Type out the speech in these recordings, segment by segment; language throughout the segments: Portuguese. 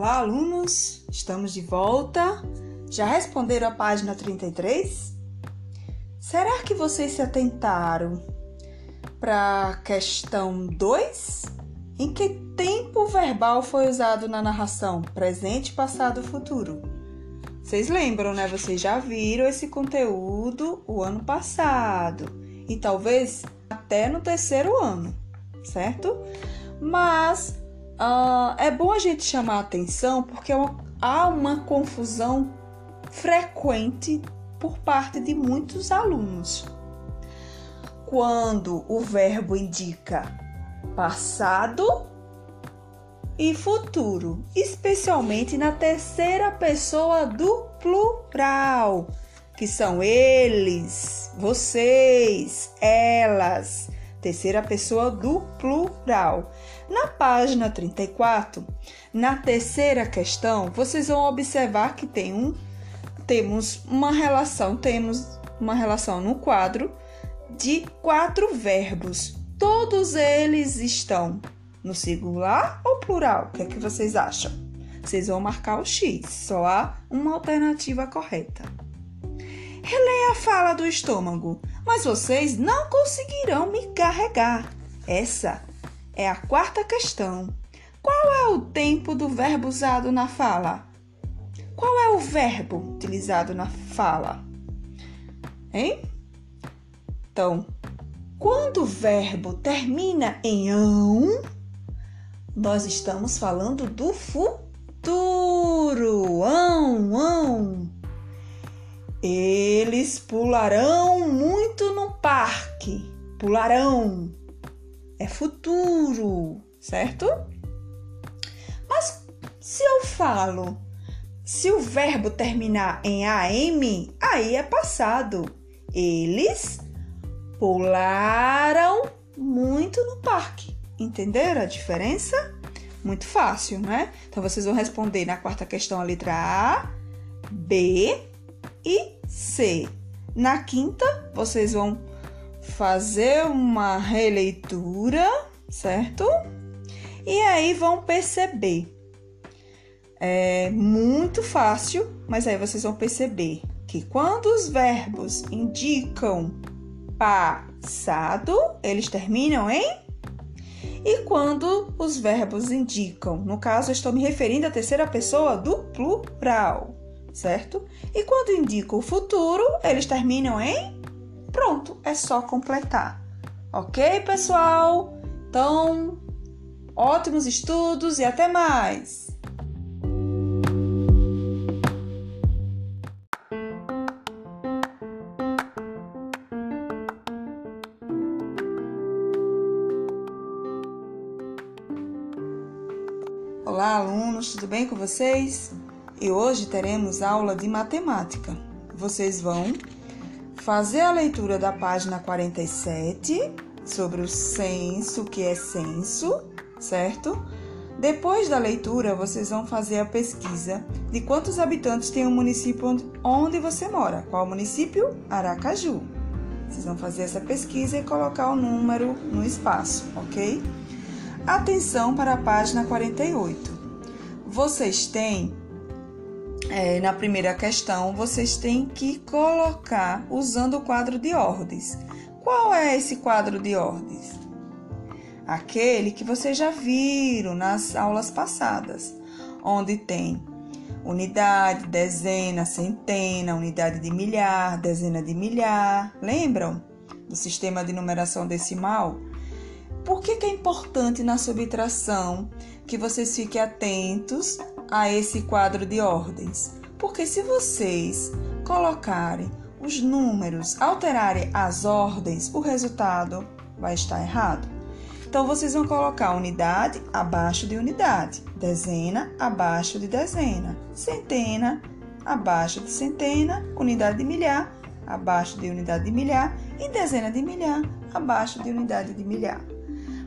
Olá, alunos! Estamos de volta. Já responderam a página 33? Será que vocês se atentaram para a questão 2? Em que tempo verbal foi usado na narração? Presente, passado, futuro. Vocês lembram, né? Vocês já viram esse conteúdo o ano passado e talvez até no terceiro ano, certo? Mas uh, é bom a gente chamar a atenção porque há uma confusão frequente por parte de muitos alunos. Quando o verbo indica passado e futuro, especialmente na terceira pessoa do plural, que são eles, vocês, elas, terceira pessoa do plural. Na página 34, na terceira questão, vocês vão observar que tem um temos uma relação, temos uma relação no quadro de quatro verbos. Todos eles estão no singular ou plural? O que é que vocês acham? Vocês vão marcar o X, só há uma alternativa correta. Releia a fala do estômago, mas vocês não conseguirão me carregar. Essa é a quarta questão. Qual é o tempo do verbo usado na fala? Qual é o verbo utilizado na fala? Hein? Então, quando o verbo termina em ão, nós estamos falando do futuro. Ão, ão. Eles pularão muito no parque. Pularão. É futuro, certo? Mas se eu falo se o verbo terminar em AM, aí é passado. Eles pularam muito no parque. Entenderam a diferença? Muito fácil, né? Então vocês vão responder na quarta questão a letra A, B e C. Na quinta, vocês vão fazer uma releitura, certo? E aí vão perceber é muito fácil, mas aí vocês vão perceber que quando os verbos indicam passado, eles terminam em e quando os verbos indicam, no caso, estou me referindo à terceira pessoa do plural, certo? E quando indicam o futuro, eles terminam em pronto, é só completar. Ok, pessoal? Então, ótimos estudos e até mais! Olá, alunos, tudo bem com vocês? E hoje teremos aula de matemática. Vocês vão fazer a leitura da página 47 sobre o censo, que é censo, certo? Depois da leitura, vocês vão fazer a pesquisa de quantos habitantes tem o município onde você mora. Qual município? Aracaju. Vocês vão fazer essa pesquisa e colocar o número no espaço, ok? Atenção para a página 48. Vocês têm, é, na primeira questão, vocês têm que colocar usando o quadro de ordens. Qual é esse quadro de ordens? Aquele que vocês já viram nas aulas passadas, onde tem unidade, dezena, centena, unidade de milhar, dezena de milhar. Lembram do sistema de numeração decimal? Por que, que é importante na subtração que vocês fiquem atentos a esse quadro de ordens? Porque se vocês colocarem os números, alterarem as ordens, o resultado vai estar errado. Então, vocês vão colocar unidade abaixo de unidade, dezena abaixo de dezena, centena abaixo de centena, unidade de milhar abaixo de unidade de milhar e dezena de milhar abaixo de unidade de milhar.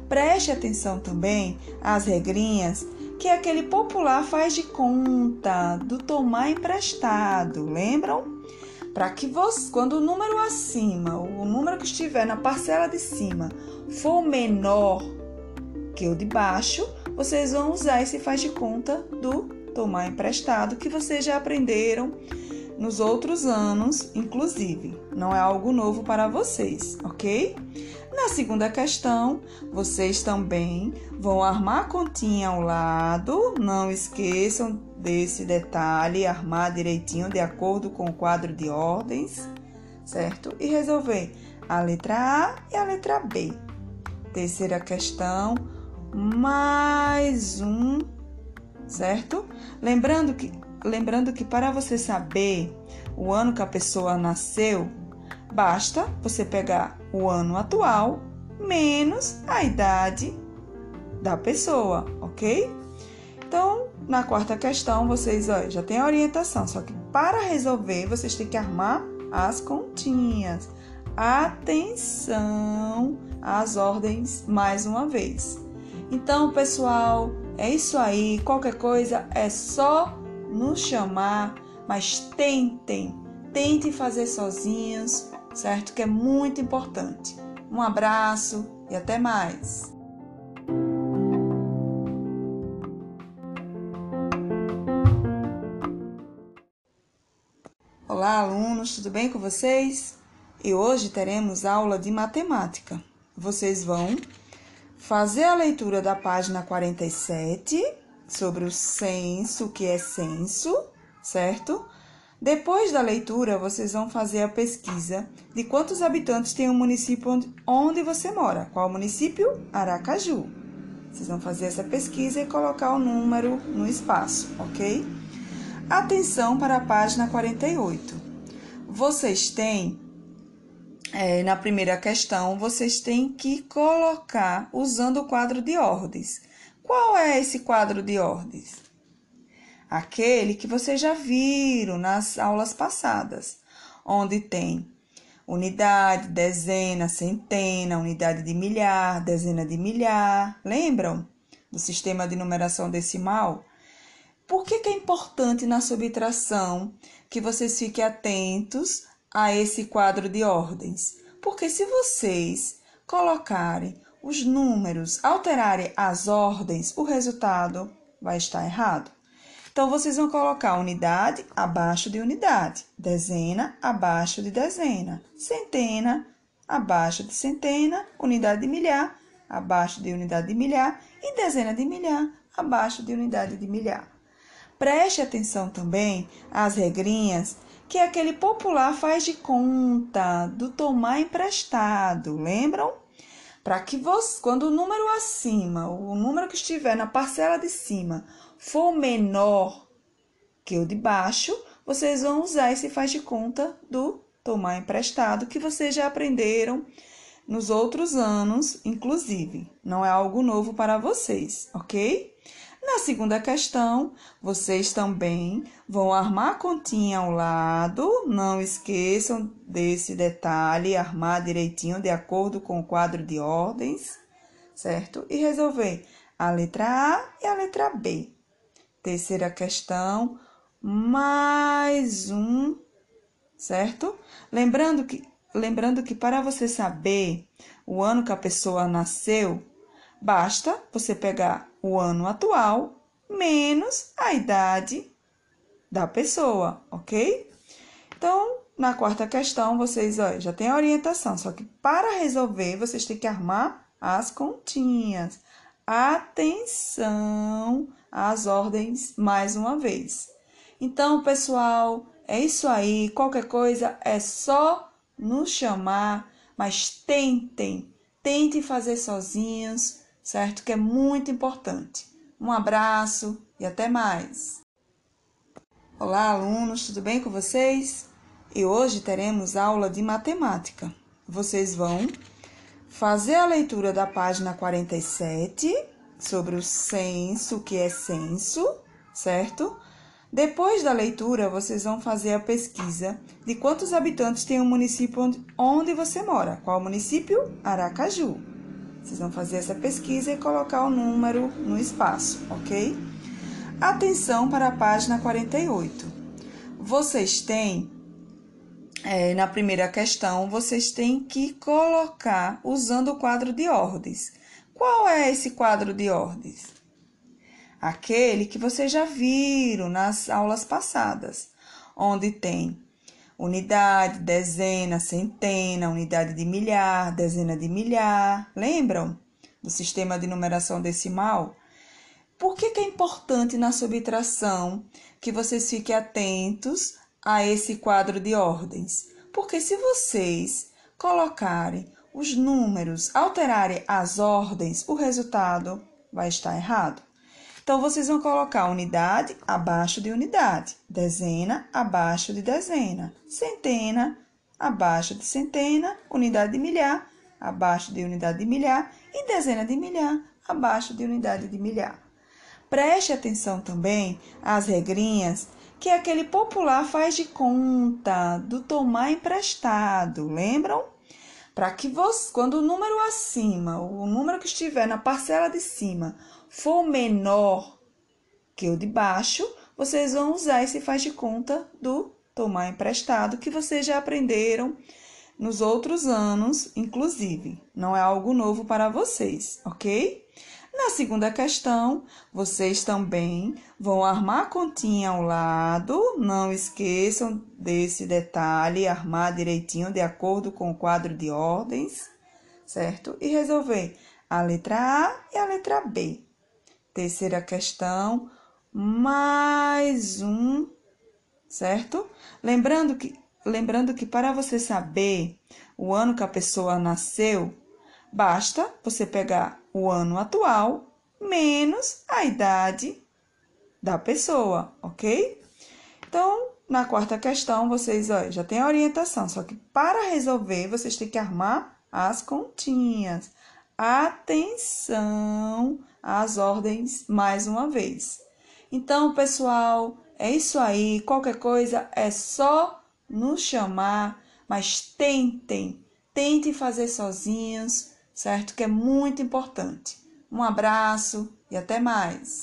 Preste atenção também às regrinhas que aquele popular faz de conta do tomar emprestado, lembram? Para que você, quando o número acima, o número que estiver na parcela de cima, for menor que o de baixo, vocês vão usar esse faz de conta do tomar emprestado que vocês já aprenderam nos outros anos, inclusive. Não é algo novo para vocês, ok? Na segunda questão, vocês também vão armar a continha ao lado. Não esqueçam desse detalhe, armar direitinho de acordo com o quadro de ordens, certo? E resolver a letra A e a letra B. Terceira questão, mais um, certo? Lembrando que, lembrando que para você saber o ano que a pessoa nasceu, basta você pegar o ano atual menos a idade da pessoa, ok? Então, na quarta questão, vocês ó, já tem a orientação, só que para resolver, vocês têm que armar as continhas. Atenção às ordens mais uma vez. Então, pessoal, é isso aí. Qualquer coisa é só nos chamar, mas tentem, tentem fazer sozinhos, certo? Que é muito importante. Um abraço e até mais. Olá, alunos, tudo bem com vocês? E hoje teremos aula de matemática. Vocês vão fazer a leitura da página 47 sobre o censo, que é censo, certo? Depois da leitura, vocês vão fazer a pesquisa de quantos habitantes tem o município onde, você mora. Qual município? Aracaju. Vocês vão fazer essa pesquisa e colocar o número no espaço, ok? Atenção para a página 48. Vocês têm, é, na primeira questão, vocês têm que colocar usando o quadro de ordens. Qual é esse quadro de ordens? Aquele que vocês já viram nas aulas passadas, onde tem unidade, dezena, centena, unidade de milhar, dezena de milhar. Lembram do sistema de numeração decimal? Por que, que é importante na subtração que vocês fiquem atentos a esse quadro de ordens? Porque se vocês colocarem os números, alterarem as ordens, o resultado vai estar errado. Então, vocês vão colocar unidade abaixo de unidade, dezena abaixo de dezena, centena abaixo de centena, unidade de milhar abaixo de unidade de milhar e dezena de milhar abaixo de unidade de milhar. Preste atenção também às regrinhas que aquele popular faz de conta do tomar emprestado, lembram? Para que você, quando o número acima, o número que estiver na parcela de cima, for menor que o de baixo, vocês vão usar esse faz de conta do tomar emprestado que vocês já aprenderam nos outros anos, inclusive. Não é algo novo para vocês, ok? Na segunda questão, vocês também vão armar a continha ao lado. Não esqueçam desse detalhe, armar direitinho de acordo com o quadro de ordens, certo? E resolver a letra A e a letra B. Terceira questão, mais um, certo? Lembrando que, lembrando que para você saber o ano que a pessoa nasceu, basta você pegar o ano atual menos a idade da pessoa, ok? Então, na quarta questão, vocês ó, já tem a orientação, só que para resolver, vocês têm que armar as continhas. Atenção! as ordens mais uma vez. Então, pessoal, é isso aí. Qualquer coisa é só nos chamar, mas tentem, tentem fazer sozinhos, certo? Que é muito importante. Um abraço e até mais. Olá, alunos, tudo bem com vocês? E hoje teremos aula de matemática. Vocês vão fazer a leitura da página 47 sobre o censo, que é censo, certo? Depois da leitura, vocês vão fazer a pesquisa de quantos habitantes tem o município onde, onde você mora. Qual município? Aracaju. Vocês vão fazer essa pesquisa e colocar o número no espaço, ok? Atenção para a página 48. Vocês têm, é, na primeira questão, vocês têm que colocar usando o quadro de ordens. Qual é esse quadro de ordens? aquele que vocês já viram nas aulas passadas, onde tem unidade, dezena, centena, unidade de milhar, dezena de milhar. Lembram do sistema de numeração decimal? Por que, que é importante na subtração que vocês fiquem atentos a esse quadro de ordens? Porque se vocês colocarem os números, alterarem as ordens, o resultado vai estar errado. Então, vocês vão colocar unidade abaixo de unidade, dezena abaixo de dezena, centena abaixo de centena, unidade de milhar abaixo de unidade de milhar e dezena de milhar abaixo de unidade de milhar. Preste atenção também às regrinhas que aquele popular faz de conta do tomar emprestado, lembram? Para que você, quando o número acima, o número que estiver na parcela de cima, for menor que o de baixo, vocês vão usar esse faz de conta do tomar emprestado que vocês já aprenderam nos outros anos, inclusive. Não é algo novo para vocês, ok? Na segunda questão, vocês também vão armar a continha ao lado. Não esqueçam desse detalhe, armar direitinho de acordo com o quadro de ordens, certo? E resolver a letra A e a letra B. Terceira questão, mais um, certo? Lembrando que, lembrando que para você saber o ano que a pessoa nasceu, basta você pegar o ano atual menos a idade da pessoa, ok? Então, na quarta questão, vocês ó, já tem a orientação, só que para resolver, vocês têm que armar as continhas. Atenção! as ordens mais uma vez. Então, pessoal, é isso aí. Qualquer coisa é só nos chamar, mas tentem, tentem fazer sozinhos, certo? Que é muito importante. Um abraço e até mais.